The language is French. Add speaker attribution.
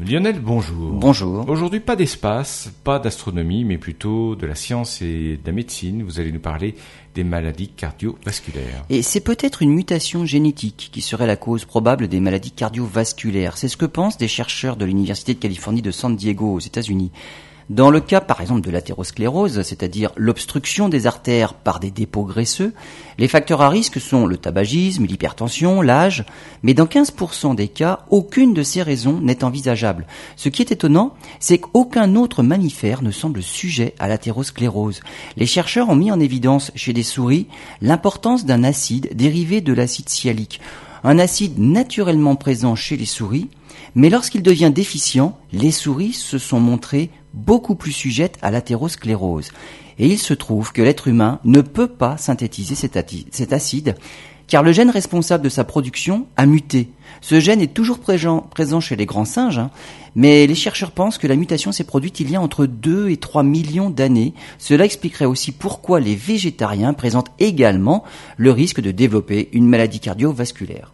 Speaker 1: Lionel, bonjour.
Speaker 2: Bonjour.
Speaker 1: Aujourd'hui, pas d'espace, pas d'astronomie, mais plutôt de la science et de la médecine. Vous allez nous parler des maladies cardiovasculaires.
Speaker 2: Et c'est peut-être une mutation génétique qui serait la cause probable des maladies cardiovasculaires. C'est ce que pensent des chercheurs de l'Université de Californie de San Diego aux États-Unis. Dans le cas, par exemple, de l'athérosclérose, c'est-à-dire l'obstruction des artères par des dépôts graisseux, les facteurs à risque sont le tabagisme, l'hypertension, l'âge, mais dans 15% des cas, aucune de ces raisons n'est envisageable. Ce qui est étonnant, c'est qu'aucun autre mammifère ne semble sujet à l'athérosclérose. Les chercheurs ont mis en évidence chez des souris l'importance d'un acide dérivé de l'acide sialique un acide naturellement présent chez les souris, mais lorsqu'il devient déficient, les souris se sont montrées beaucoup plus sujettes à l'athérosclérose. Et il se trouve que l'être humain ne peut pas synthétiser cet acide, car le gène responsable de sa production a muté. Ce gène est toujours présent, chez les grands singes, hein, mais les chercheurs pensent que la mutation s'est produite il y a entre 2 et 3 millions d'années. Cela expliquerait aussi pourquoi les végétariens présentent également le risque de développer une maladie cardiovasculaire.